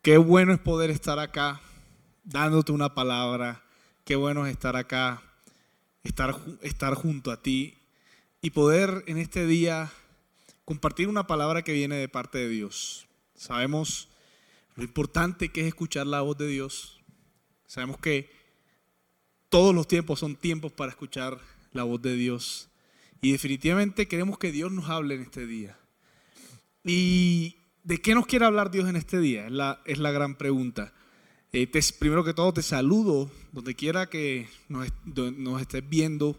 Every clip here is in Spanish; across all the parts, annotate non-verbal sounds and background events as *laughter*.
Qué bueno es poder estar acá dándote una palabra. Qué bueno es estar acá, estar, estar junto a ti y poder en este día compartir una palabra que viene de parte de Dios. Sabemos lo importante que es escuchar la voz de Dios. Sabemos que todos los tiempos son tiempos para escuchar la voz de Dios. Y definitivamente queremos que Dios nos hable en este día. ¿Y de qué nos quiere hablar Dios en este día? Es la, es la gran pregunta. Eh, primero que todo te saludo donde quiera que nos, nos estés viendo.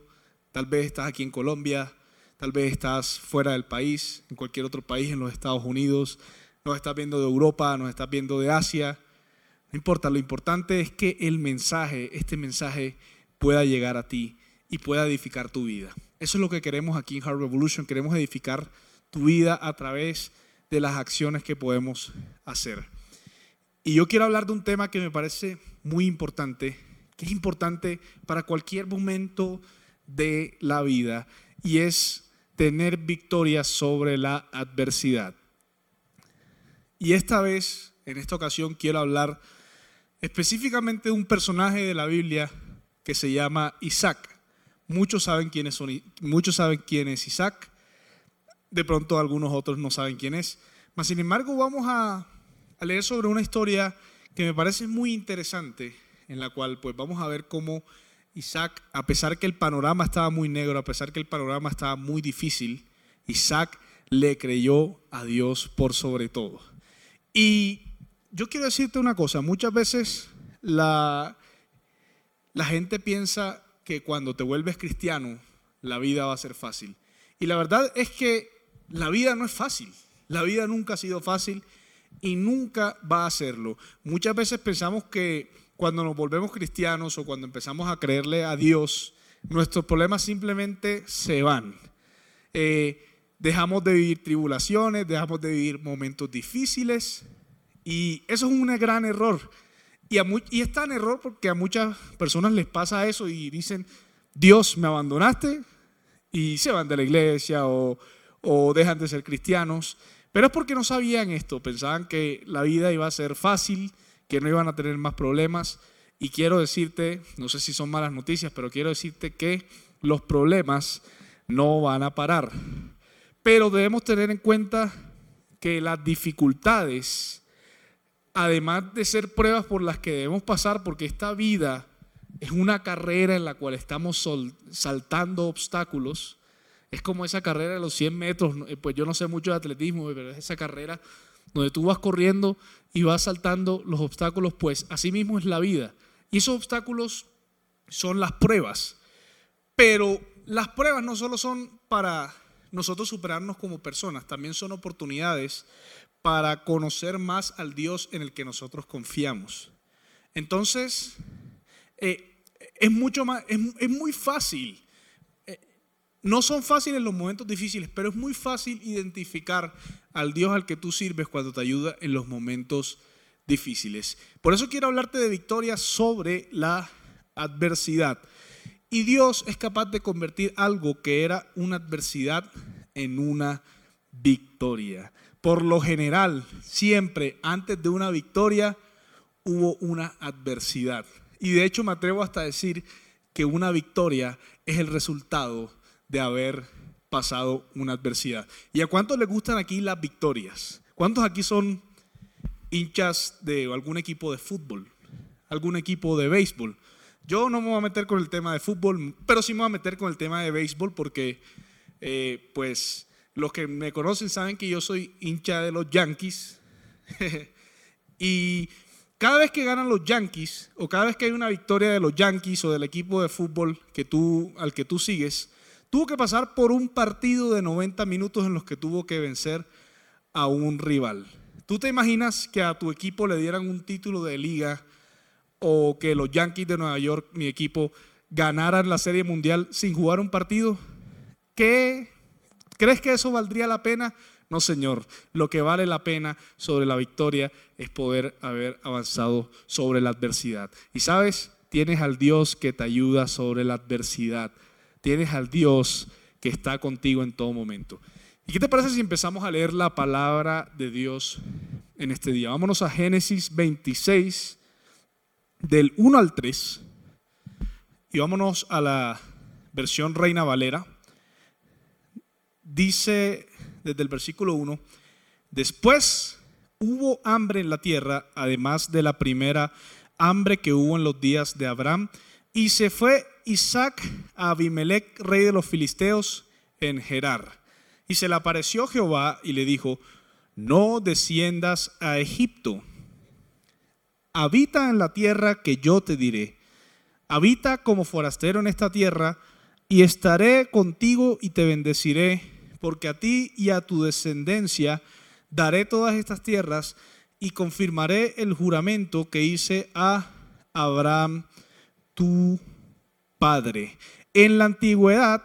Tal vez estás aquí en Colombia, tal vez estás fuera del país, en cualquier otro país, en los Estados Unidos, nos estás viendo de Europa, nos estás viendo de Asia. No importa, lo importante es que el mensaje, este mensaje pueda llegar a ti y pueda edificar tu vida. Eso es lo que queremos aquí en Heart Revolution. Queremos edificar tu vida a través de las acciones que podemos hacer. Y yo quiero hablar de un tema que me parece muy importante, que es importante para cualquier momento de la vida, y es tener victoria sobre la adversidad. Y esta vez, en esta ocasión, quiero hablar específicamente de un personaje de la Biblia que se llama Isaac. Muchos saben quién es, muchos saben quién es Isaac. De pronto algunos otros no saben quién es. Sin embargo, vamos a, leer sobre una historia que me parece muy interesante, en la cual pues vamos a ver cómo Isaac, a pesar que el panorama estaba muy negro, a pesar que el panorama estaba muy difícil, Isaac le creyó a Dios por sobre todo. Y yo quiero decirte una cosa, muchas veces la gente piensa que cuando te vuelves cristiano, la vida va a ser fácil. Y la verdad es que la vida no es fácil. La vida nunca ha sido fácil y nunca va a serlo. Muchas veces pensamos que cuando nos volvemos cristianos o cuando empezamos a creerle a Dios, nuestros problemas simplemente se van. Eh, dejamos de vivir tribulaciones, dejamos de vivir momentos difíciles y eso es un gran error. Y, es tan error porque a muchas personas les pasa eso y dicen, Dios, me abandonaste y se van de la iglesia o dejan de ser cristianos. Pero es porque no sabían esto, pensaban que la vida iba a ser fácil, que no iban a tener más problemas. Y quiero decirte, no sé si son malas noticias, pero quiero decirte que los problemas no van a parar. Pero debemos tener en cuenta que las dificultades además de ser pruebas por las que debemos pasar, porque esta vida es una carrera en la cual estamos saltando obstáculos, es como esa carrera de los 100 metros, eh, pues yo no sé mucho de atletismo, pero es esa carrera donde tú vas corriendo y vas saltando los obstáculos, pues así mismo es la vida. Y esos obstáculos son las pruebas. Pero las pruebas no solo son para nosotros superarnos como personas, también son oportunidades para conocer más al Dios en el que nosotros confiamos. Entonces, eh, es mucho más, es, muy fácil. No son fáciles los momentos difíciles, pero es muy fácil identificar al Dios al que tú sirves cuando te ayuda en los momentos difíciles. Por eso quiero hablarte de victoria sobre la adversidad. Y Dios es capaz de convertir algo que era una adversidad en una victoria. Por lo general, siempre antes de una victoria hubo una adversidad. Y de hecho me atrevo hasta a decir que una victoria es el resultado de haber pasado una adversidad. ¿Y a cuántos les gustan aquí las victorias? ¿Cuántos aquí son hinchas de algún equipo de fútbol? ¿Algún equipo de béisbol? Yo no me voy a meter con el tema de fútbol, pero sí me voy a meter con el tema de béisbol porque, eh, pues, los que me conocen saben que yo soy hincha de los Yankees. *laughs* y cada vez que ganan los Yankees, o cada vez que hay una victoria de los Yankees o del equipo de fútbol que tú, al que tú sigues, tuvo que pasar por un partido de 90 minutos en los que tuvo que vencer a un rival. ¿Tú te imaginas que a tu equipo le dieran un título de liga o que los Yankees de Nueva York, mi equipo, ganaran la Serie Mundial sin jugar un partido? ¿Qué ¿Crees que eso valdría la pena? No, Señor. Lo que vale la pena sobre la victoria es poder haber avanzado sobre la adversidad. Y sabes, tienes al Dios que te ayuda sobre la adversidad. Tienes al Dios que está contigo en todo momento. ¿Y qué te parece si empezamos a leer la palabra de Dios en este día. Vámonos a Génesis 26, del 1 al 3. Y vámonos a la versión Reina Valera. Dice desde el versículo 1, después hubo hambre en la tierra, además de la primera hambre que hubo en los días de Abraham, y se fue Isaac a Abimelech, rey de los filisteos, en Gerar. Y se le apareció Jehová y le dijo, no desciendas a Egipto, habita en la tierra que yo te diré, habita como forastero en esta tierra, y estaré contigo y te bendeciré, porque a ti y a tu descendencia daré todas estas tierras, y confirmaré el juramento que hice a Abraham, tu padre. En la antigüedad,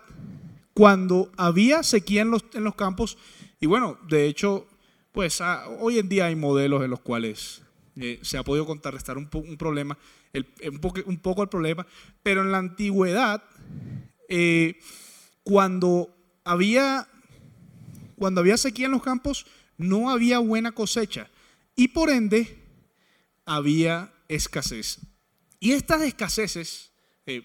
cuando había sequía en los, en los campos, y bueno, de hecho, pues ah, hoy en día hay modelos en los cuales eh, se ha podido contrarrestar un, problema, un, poco, un, poco, el problema, pero en la antigüedad, eh, cuando, había, cuando había sequía en los campos, no había buena cosecha y por ende había escasez. Y estas escaseces eh,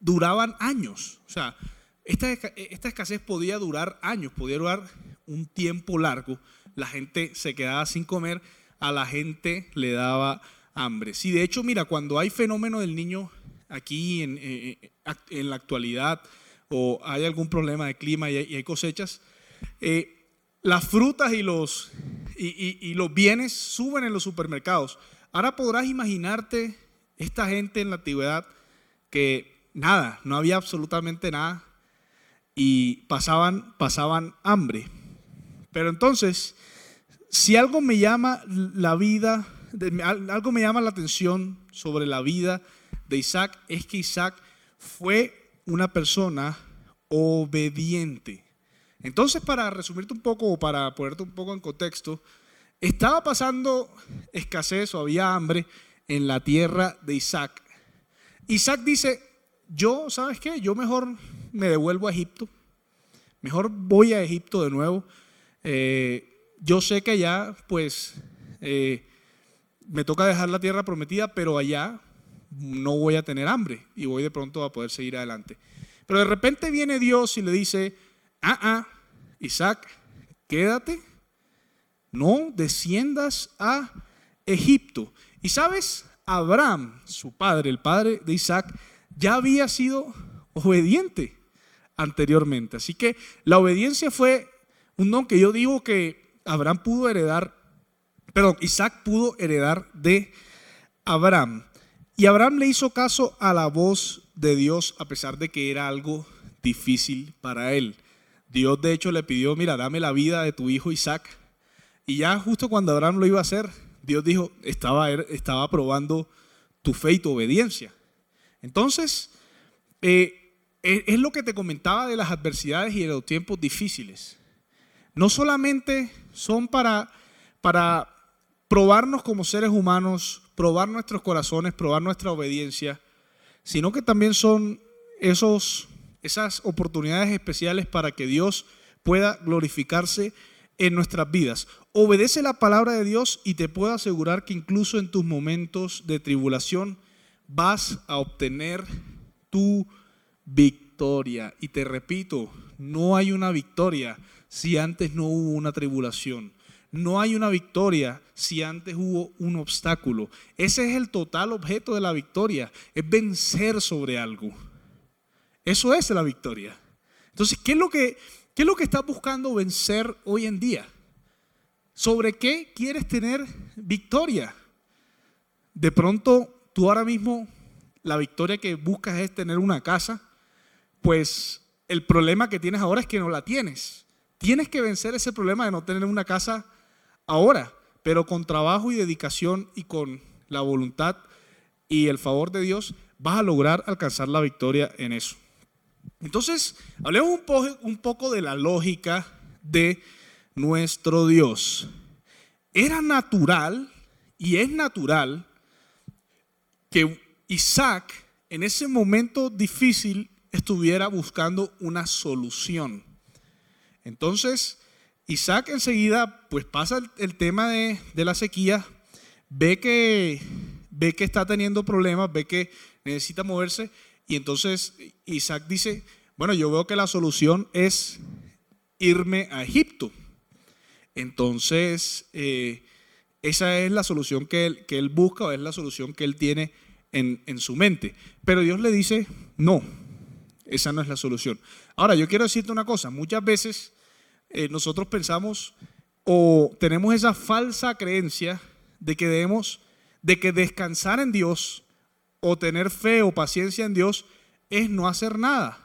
duraban años. O sea, esta, esta escasez podía durar años, podía durar un tiempo largo. La gente se quedaba sin comer, a la gente le daba hambre. Si de hecho, mira, cuando hay fenómeno del niño aquí en, eh, eh, en la actualidad o hay algún problema de clima y hay, cosechas, las frutas y los, y, los bienes suben en los supermercados. Ahora podrás imaginarte esta gente en la antigüedad que nada, no había absolutamente nada y pasaban, pasaban hambre. Pero entonces, si algo me llama la vida, algo me llama la atención sobre la vida de Isaac, es que Isaac fue una persona obediente. Entonces, para resumirte un poco o para ponerte un poco en contexto, estaba pasando escasez o había hambre en la tierra de Isaac. Isaac dice, yo, ¿sabes qué? Yo mejor me devuelvo a Egipto, mejor voy a Egipto de nuevo. Eh, yo sé que allá, pues, eh, me toca dejar la tierra prometida, pero allá no voy a tener hambre y voy de pronto a poder seguir adelante. Pero de repente viene Dios y le dice, ah, ah, Isaac, quédate, no desciendas a Egipto. Y sabes, Abraham, su padre, el padre de Isaac, ya había sido obediente anteriormente. Así que la obediencia fue un don que yo digo que Abraham pudo heredar, perdón, Isaac pudo heredar de Abraham. Y Abraham le hizo caso a la voz de Dios a pesar de que era algo difícil para él. Dios de hecho le pidió, mira, dame la vida de tu hijo Isaac. Y ya justo cuando Abraham lo iba a hacer, Dios dijo, estaba, estaba probando tu fe y tu obediencia. Entonces, eh, e, es lo que te comentaba de las adversidades y de los tiempos difíciles. No solamente son para, para probarnos como seres humanos, probar nuestros corazones, probar nuestra obediencia, sino que también son esos esas oportunidades especiales para que Dios pueda glorificarse en nuestras vidas. Obedece la palabra de Dios y te puedo asegurar que incluso en tus momentos de tribulación vas a obtener tu victoria. Y te repito, no hay una victoria si antes no hubo una tribulación. No hay una victoria si antes hubo un obstáculo. Ese es el total objeto de la victoria, es vencer sobre algo. Eso es la victoria. Entonces, ¿qué es lo que, qué es lo que estás buscando vencer hoy en día? ¿Sobre qué quieres tener victoria? De pronto, tú ahora mismo, la victoria que buscas es tener una casa, pues el problema que tienes ahora es que no la tienes. Tienes que vencer ese problema de no tener una casa ahora, pero con trabajo y dedicación y con la voluntad y el favor de Dios vas a lograr alcanzar la victoria en eso. Entonces, hablemos un, poco de la lógica de nuestro Dios. Era natural y es natural que Isaac en ese momento difícil estuviera buscando una solución. Entonces, Isaac enseguida pues pasa el, tema de, de, la sequía, ve que, ve que está teniendo problemas, ve que necesita moverse y entonces Isaac dice, bueno, yo veo que la solución es irme a Egipto. Entonces, eh, esa es la solución que que él busca o es la solución que él tiene en, su mente. Pero Dios le dice, no, esa no es la solución. Ahora, yo quiero decirte una cosa, muchas veces eh, nosotros pensamos o tenemos esa falsa creencia de que debemos, de que descansar en Dios o tener fe o paciencia en Dios es no hacer nada.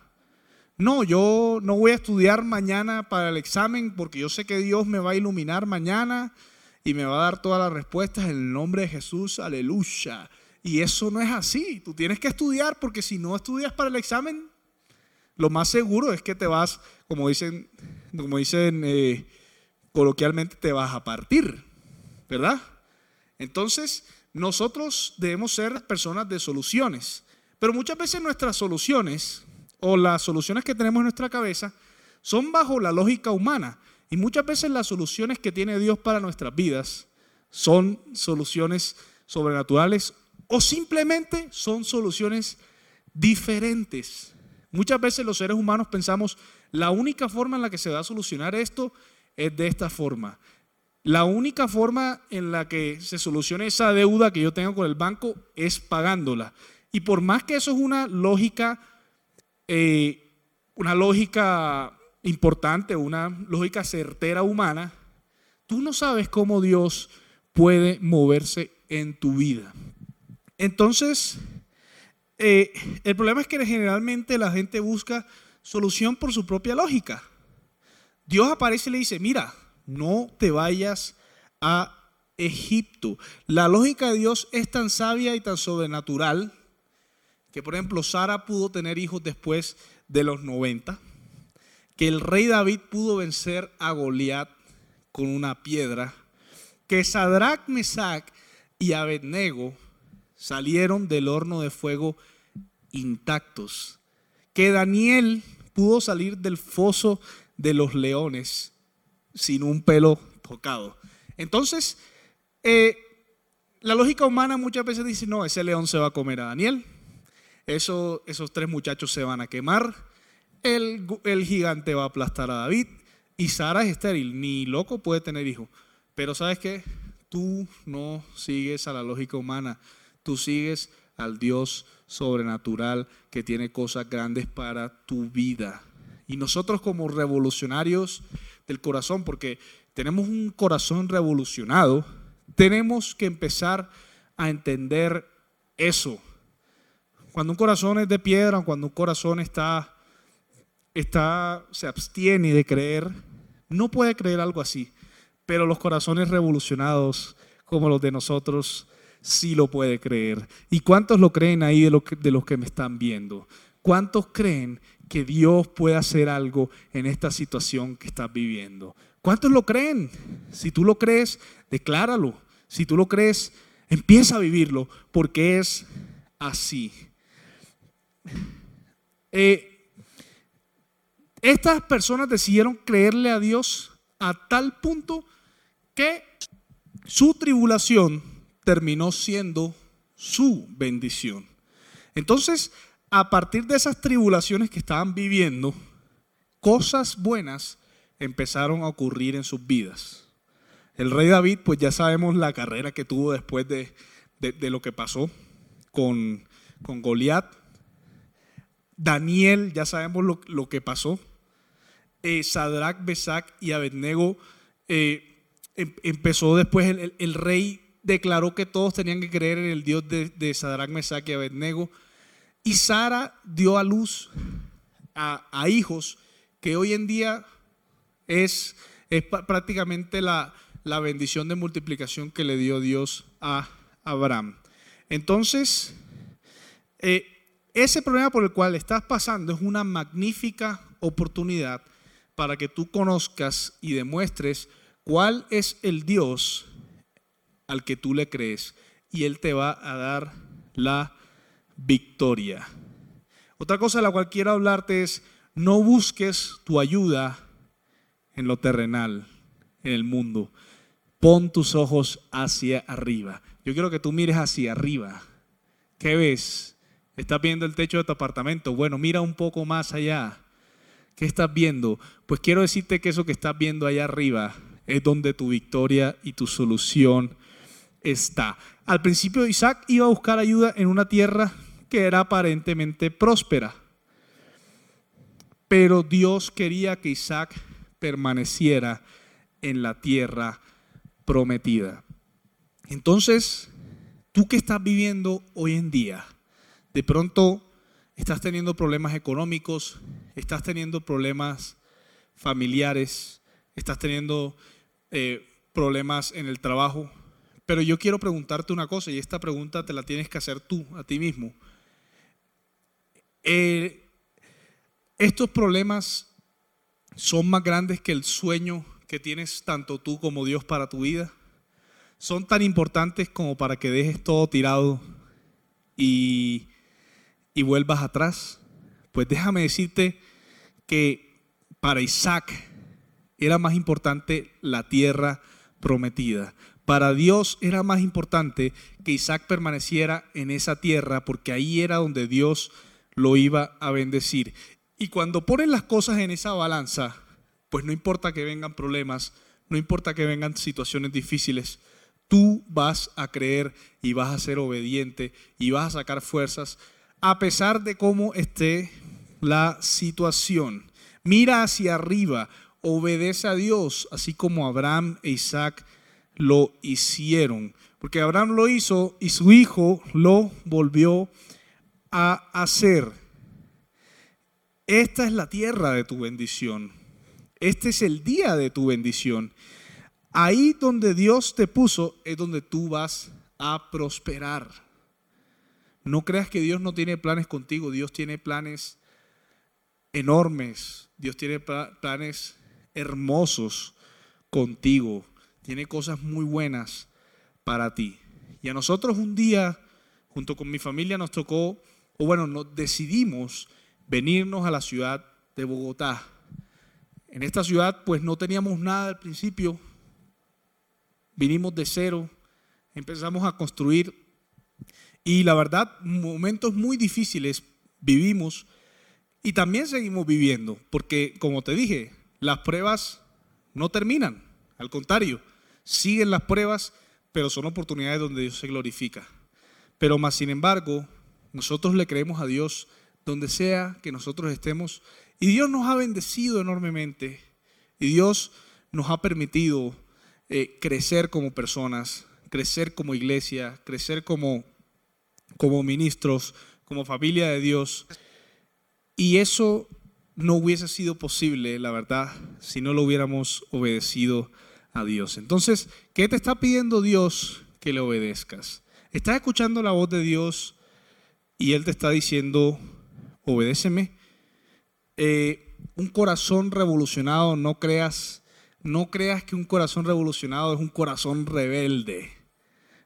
No, yo no voy a estudiar mañana para el examen porque yo sé que Dios me va a iluminar mañana y me va a dar todas las respuestas en el nombre de Jesús, aleluya. Y eso no es así. Tú tienes que estudiar porque si no estudias para el examen, lo más seguro es que te vas, como dicen, como dicen eh, coloquialmente, te vas a partir, ¿verdad? Entonces, nosotros debemos ser personas de soluciones, pero muchas veces nuestras soluciones o las soluciones que tenemos en nuestra cabeza son bajo la lógica humana. Y muchas veces las soluciones que tiene Dios para nuestras vidas son soluciones sobrenaturales o simplemente son soluciones diferentes. Muchas veces los seres humanos pensamos, la única forma en la que se va a solucionar esto es de esta forma. La única forma en la que se solucione esa deuda que yo tengo con el banco es pagándola. Y por más que eso es una lógica eh, una lógica importante, una lógica certera humana, tú no sabes cómo Dios puede moverse en tu vida. Entonces, eh, el problema es que generalmente la gente busca solución por su propia lógica. Dios aparece y le dice, mira, no te vayas a Egipto. La lógica de Dios es tan sabia y tan sobrenatural que por ejemplo Sara pudo tener hijos después de los 90, que el rey David pudo vencer a Goliat con una piedra, que Sadrach, Mesach y Abednego salieron del horno de fuego intactos, que Daniel pudo salir del foso de los leones sin un pelo tocado. Entonces, eh, la lógica humana muchas veces dice, no, ese león se va a comer a Daniel, esos tres muchachos se van a quemar, el, el gigante va a aplastar a David y Sara es estéril, ni loco puede tener hijo. Pero sabes qué, tú no sigues a la lógica humana, tú sigues al Dios sobrenatural que tiene cosas grandes para tu vida. Y nosotros como revolucionarios del corazón, porque tenemos un corazón revolucionado, tenemos que empezar a entender eso. Cuando un corazón es de piedra, cuando un corazón está, está, se abstiene de creer, no puede creer algo así. Pero los corazones revolucionados como los de nosotros sí lo puede creer. ¿Y cuántos lo creen ahí de, los que me están viendo? ¿Cuántos creen que Dios puede hacer algo en esta situación que estás viviendo? ¿Cuántos lo creen? Si tú lo crees, decláralo. Si tú lo crees, empieza a vivirlo, porque es así. Eh, estas personas decidieron creerle a Dios a tal punto que su tribulación terminó siendo su bendición. Entonces, a partir de esas tribulaciones que estaban viviendo, cosas buenas empezaron a ocurrir en sus vidas. El rey David, pues ya sabemos la carrera que tuvo después de, lo que pasó con, con Goliat. Daniel, ya sabemos lo, que pasó. Eh, Sadrach, Besach y Abednego eh, em, empezó después, el, rey declaró que todos tenían que creer en el Dios de, de Sadrach, Mesach y Abednego. Y Sara dio a luz a, hijos que hoy en día es, es prácticamente la, la, bendición de multiplicación que le dio Dios a Abraham. Entonces, eh, ese problema por el cual estás pasando es una magnífica oportunidad para que tú conozcas y demuestres cuál es el Dios al que tú le crees y Él te va a dar la victoria. Otra cosa de la cual quiero hablarte es, no busques tu ayuda en lo terrenal. en el mundo. Pon tus ojos hacia arriba. Yo quiero que tú mires hacia arriba. ¿Qué ves? ¿Estás viendo el techo de tu apartamento? Bueno, mira un poco más allá. ¿Qué estás viendo? Pues quiero decirte que eso que estás viendo allá arriba es donde tu victoria y tu solución está. Al principio Isaac iba a buscar ayuda en una tierra que era aparentemente próspera. Pero Dios quería que Isaac permaneciera en la tierra prometida. Entonces, tú que estás viviendo hoy en día, de pronto estás teniendo problemas económicos, estás teniendo problemas familiares, estás teniendo eh, problemas en el trabajo, pero yo quiero preguntarte una cosa y esta pregunta te la tienes que hacer tú, a ti mismo. Eh, estos problemas son más grandes que el sueño que tienes tanto tú como Dios para tu vida. Son tan importantes como para que dejes todo tirado y, y vuelvas atrás. Pues déjame decirte que para Isaac era más importante la tierra prometida. Para Dios era más importante que Isaac permaneciera en esa tierra porque ahí era donde Dios lo iba a bendecir. Y cuando ponen las cosas en esa balanza, pues no importa que vengan problemas, no importa que vengan situaciones difíciles, tú vas a creer y vas a ser obediente y vas a sacar fuerzas a pesar de cómo esté la situación. Mira hacia arriba, obedece a Dios, así como Abraham e Isaac lo hicieron. Porque Abraham lo hizo y su hijo lo volvió a hacer. Esta es la tierra de tu bendición. Este es el día de tu bendición. Ahí donde Dios te puso es donde tú vas a prosperar. No creas que Dios no tiene planes contigo. Dios tiene planes enormes. Dios tiene planes hermosos contigo. Tiene cosas muy buenas para ti. Y a nosotros un día, junto con mi familia, nos tocó, o bueno, nos decidimos venirnos a la ciudad de Bogotá. En esta ciudad pues no teníamos nada al principio, vinimos de cero, empezamos a construir y la verdad momentos muy difíciles vivimos y también seguimos viviendo, porque como te dije, las pruebas no terminan, al contrario, siguen las pruebas, pero son oportunidades donde Dios se glorifica. Pero más sin embargo, nosotros le creemos a Dios donde sea que nosotros estemos. Y Dios nos ha bendecido enormemente. Y Dios nos ha permitido eh, crecer como personas, crecer como iglesia, crecer como, como ministros, como familia de Dios. Y eso no hubiese sido posible, la verdad, si no lo hubiéramos obedecido a Dios. Entonces, ¿qué te está pidiendo Dios que le obedezcas? Estás escuchando la voz de Dios y Él te está diciendo, obedéceme. Eh, un corazón revolucionado, no creas, no creas que un corazón revolucionado es un corazón rebelde.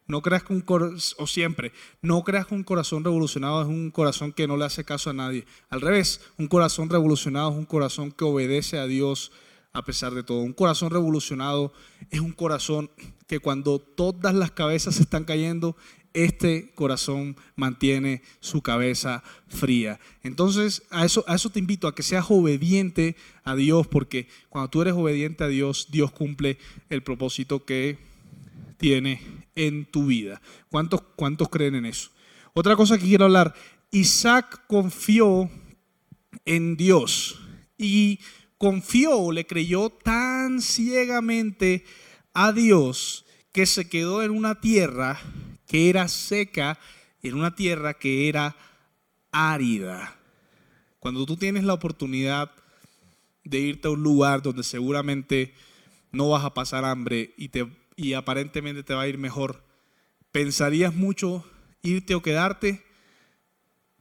No creas que un corazón, o siempre, no creas que un corazón revolucionado es un corazón que no le hace caso a nadie. Al revés, un corazón revolucionado es un corazón que obedece a Dios a pesar de todo. Un corazón revolucionado es un corazón que cuando todas las cabezas se están cayendo, este corazón mantiene su cabeza fría. Entonces, a eso, a eso te invito, a que seas obediente a Dios, porque cuando tú eres obediente a Dios, Dios cumple el propósito que tiene en tu vida. ¿Cuántos, cuántos creen en eso? Otra cosa que quiero hablar, Isaac confió en Dios y confió, le creyó tan ciegamente a Dios que se quedó en una tierra que era seca en una tierra que era árida. Cuando tú tienes la oportunidad de irte a un lugar donde seguramente no vas a pasar hambre y, te, y aparentemente te va a ir mejor, ¿pensarías mucho irte o quedarte?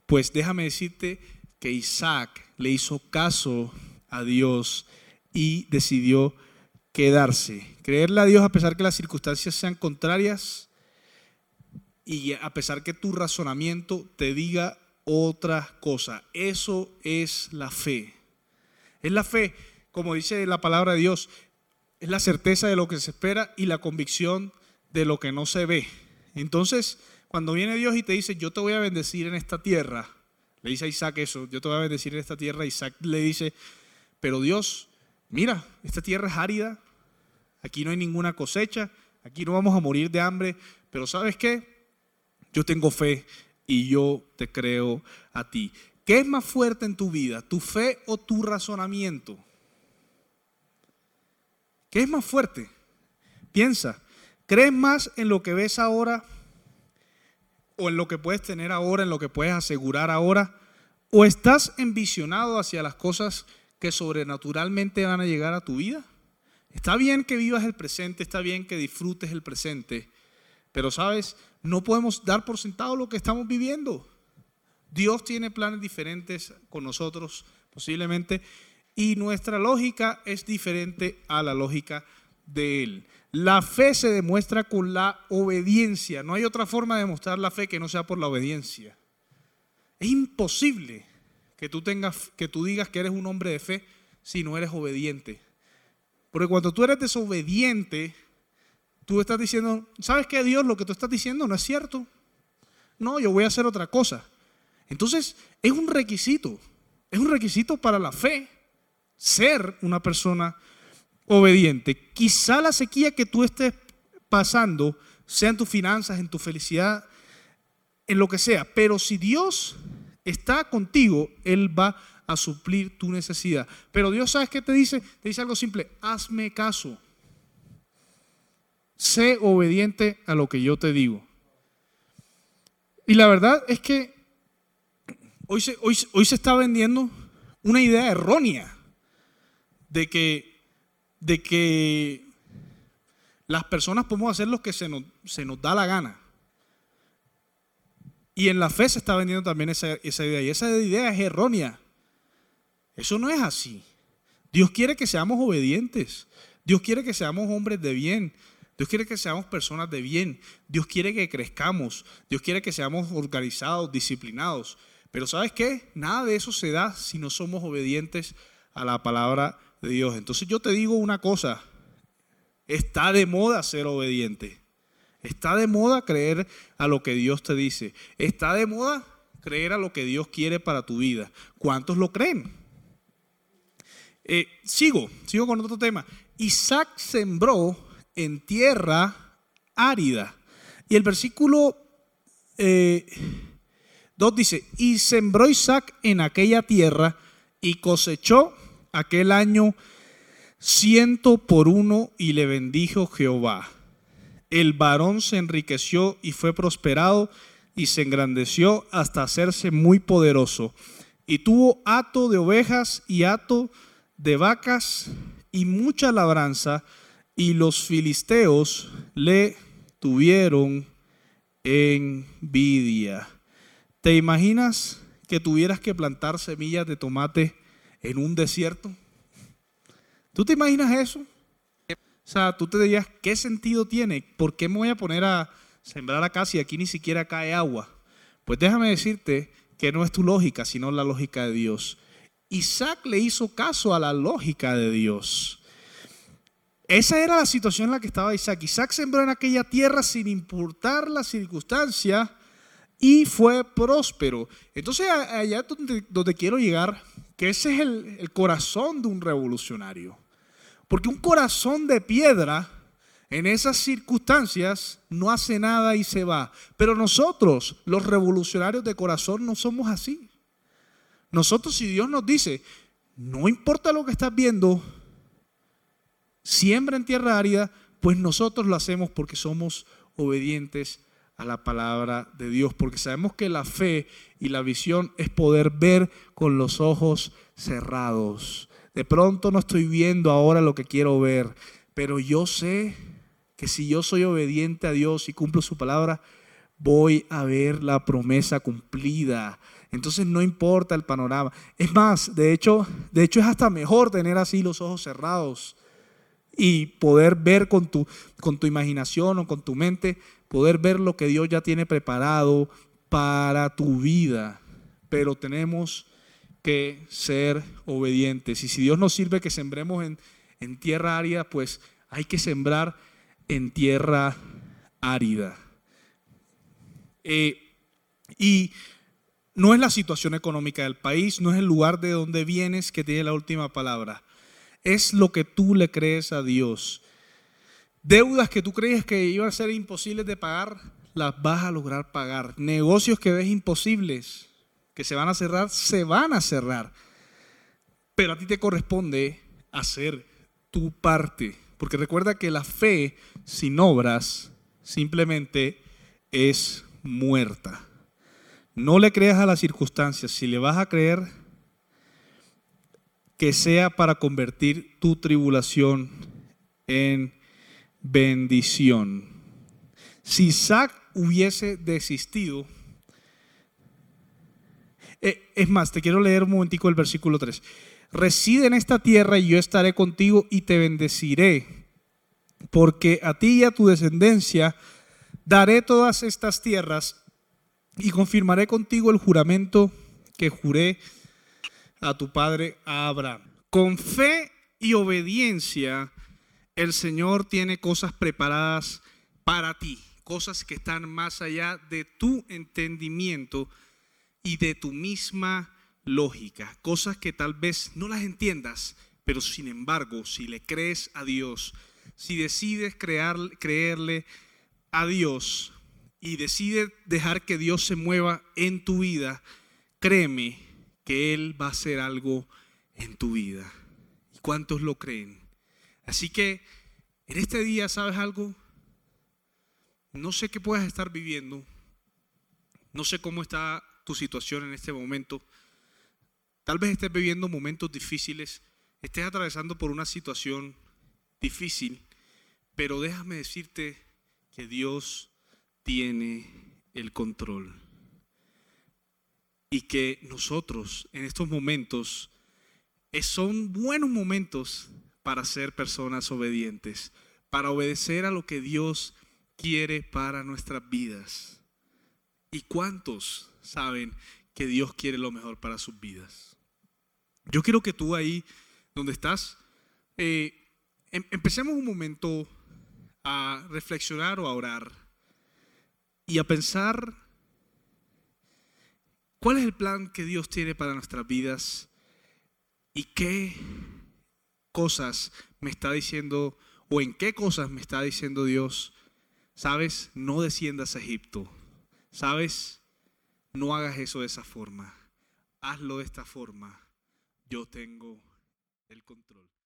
Pues déjame decirte que Isaac le hizo caso a Dios y decidió quedarse. Creerle a Dios a pesar que las circunstancias sean contrarias y a pesar que tu razonamiento te diga otra cosa. Eso es la fe. Es la fe, como dice la palabra de Dios. es la certeza de lo que se espera y la convicción de lo que no se ve. Entonces, cuando viene Dios y te dice, yo te voy a bendecir en esta tierra, le dice a Isaac eso, yo te voy a bendecir en esta tierra, Isaac le dice, pero Dios, mira, esta tierra es árida, aquí no hay ninguna cosecha, aquí no vamos a morir de hambre, pero ¿sabes qué? Yo tengo fe y yo te creo a ti. ¿Qué es más fuerte en tu vida, tu fe o tu razonamiento? ¿Qué es más fuerte? Piensa, ¿crees más en lo que ves ahora o en lo que puedes tener ahora, en lo que puedes asegurar ahora? ¿O estás envisionado hacia las cosas que sobrenaturalmente van a llegar a tu vida? Está bien que vivas el presente, está bien que disfrutes el presente, pero sabes, no podemos dar por sentado lo que estamos viviendo. Dios tiene planes diferentes con nosotros, posiblemente, y nuestra lógica es diferente a la lógica de Él. La fe se demuestra con la obediencia. No hay otra forma de demostrar la fe que no sea por la obediencia. Es imposible que tú tengas, que tú digas que eres un hombre de fe si no eres obediente. Porque cuando tú eres desobediente, tú estás diciendo, ¿sabes qué Dios? Lo que tú estás diciendo no es cierto. No, yo voy a hacer otra cosa. Entonces, es un requisito. Es un requisito para la fe ser una persona obediente. Quizá la sequía que tú estés pasando sea en tus finanzas, en tu felicidad, en lo que sea. Pero si Dios está contigo, Él va a suplir tu necesidad. Pero Dios, ¿sabes qué te dice? Te dice algo simple, hazme caso. Sé obediente a lo que yo te digo. Y la verdad es que hoy se, hoy, hoy se está vendiendo una idea errónea de que, de que las personas podemos hacer lo que se nos, se nos da la gana. Y en la fe se está vendiendo también esa, esa idea. Y esa idea es errónea. Eso no es así. Dios quiere que seamos obedientes. Dios quiere que seamos hombres de bien. Dios quiere que seamos personas de bien. Dios quiere que crezcamos. Dios quiere que seamos organizados, disciplinados. Pero ¿sabes qué? Nada de eso se da si no somos obedientes a la palabra de Dios. Entonces yo te digo una cosa. Está de moda ser obediente. Está de moda creer a lo que Dios te dice. Está de moda creer a lo que Dios quiere para tu vida. ¿Cuántos lo creen? Eh, sigo, sigo con otro tema. Isaac sembró en tierra árida. Y el versículo 2 eh, dice, y sembró Isaac en aquella tierra y cosechó aquel año ciento por uno y le bendijo Jehová. El varón se enriqueció y fue prosperado y se engrandeció hasta hacerse muy poderoso. Y tuvo hato de ovejas y hato de vacas y mucha labranza y los filisteos le tuvieron envidia. ¿Te imaginas que tuvieras que plantar semillas de tomate en un desierto? ¿Tú te imaginas eso? O sea, tú te dirías, ¿qué sentido tiene? ¿Por qué me voy a poner a sembrar acá si aquí ni siquiera cae agua? Pues déjame decirte que no es tu lógica, sino la lógica de Dios. Isaac le hizo caso a la lógica de Dios. Esa era la situación en la que estaba Isaac. Isaac sembró en aquella tierra sin importar la circunstancia y fue próspero. Entonces allá donde, donde quiero llegar, que ese es el corazón de un revolucionario. Porque un corazón de piedra en esas circunstancias no hace nada y se va. Pero nosotros, los revolucionarios de corazón, no somos así. Nosotros, si Dios nos dice, no importa lo que estás viendo, siembra en tierra árida, pues nosotros lo hacemos porque somos obedientes a la palabra de Dios, porque sabemos que la fe y la visión es poder ver con los ojos cerrados. De pronto no estoy viendo ahora lo que quiero ver, pero yo sé que si yo soy obediente a Dios y cumplo su palabra, voy a ver la promesa cumplida. Entonces no importa el panorama. Es más, de hecho, de hecho es hasta mejor tener así los ojos cerrados y poder ver con tu, con tu imaginación o con tu mente, poder ver lo que Dios ya tiene preparado para tu vida. Pero tenemos que ser obedientes. Y si Dios nos sirve que sembremos en, en tierra árida, pues hay que sembrar en tierra árida. Eh, y no es la situación económica del país, no es el lugar de donde vienes que tiene la última palabra. Es lo que tú le crees a Dios. Deudas que tú crees que iban a ser imposibles de pagar, las vas a lograr pagar. Negocios que ves imposibles, que se van a cerrar, se van a cerrar. Pero a ti te corresponde hacer tu parte. Porque recuerda que la fe sin obras simplemente es muerta. No le creas a las circunstancias. Si le vas a creer, que sea para convertir tu tribulación en bendición. Si Isaac hubiese desistido, eh, es más, te quiero leer un momentico el versículo 3. Reside en esta tierra y yo estaré contigo y te bendeciré, porque a ti y a tu descendencia daré todas estas tierras y confirmaré contigo el juramento que juré a tu padre Abraham. Con fe y obediencia, el Señor tiene cosas preparadas para ti, cosas que están más allá de tu entendimiento y de tu misma lógica, cosas que tal vez no las entiendas, pero sin embargo, si le crees a Dios, si decides crear, creerle a Dios, y decide dejar que Dios se mueva en tu vida, créeme que Él va a hacer algo en tu vida. ¿Y cuántos lo creen? Así que en este día, ¿sabes algo? No sé qué puedas estar viviendo. No sé cómo está tu situación en este momento. Tal vez estés viviendo momentos difíciles, estés atravesando por una situación difícil, pero déjame decirte que Dios tiene el control. Y que nosotros en estos momentos eh, son buenos momentos para ser personas obedientes, para obedecer a lo que Dios quiere para nuestras vidas. ¿Y cuántos saben que Dios quiere lo mejor para sus vidas? Yo quiero que tú ahí donde estás, eh, em, empecemos un momento a reflexionar o a orar y a pensar cuál es el plan que Dios tiene para nuestras vidas y qué cosas me está diciendo o en qué cosas me está diciendo Dios. Sabes, no desciendas a Egipto. Sabes, no hagas eso de esa forma. Hazlo de esta forma. Yo tengo el control.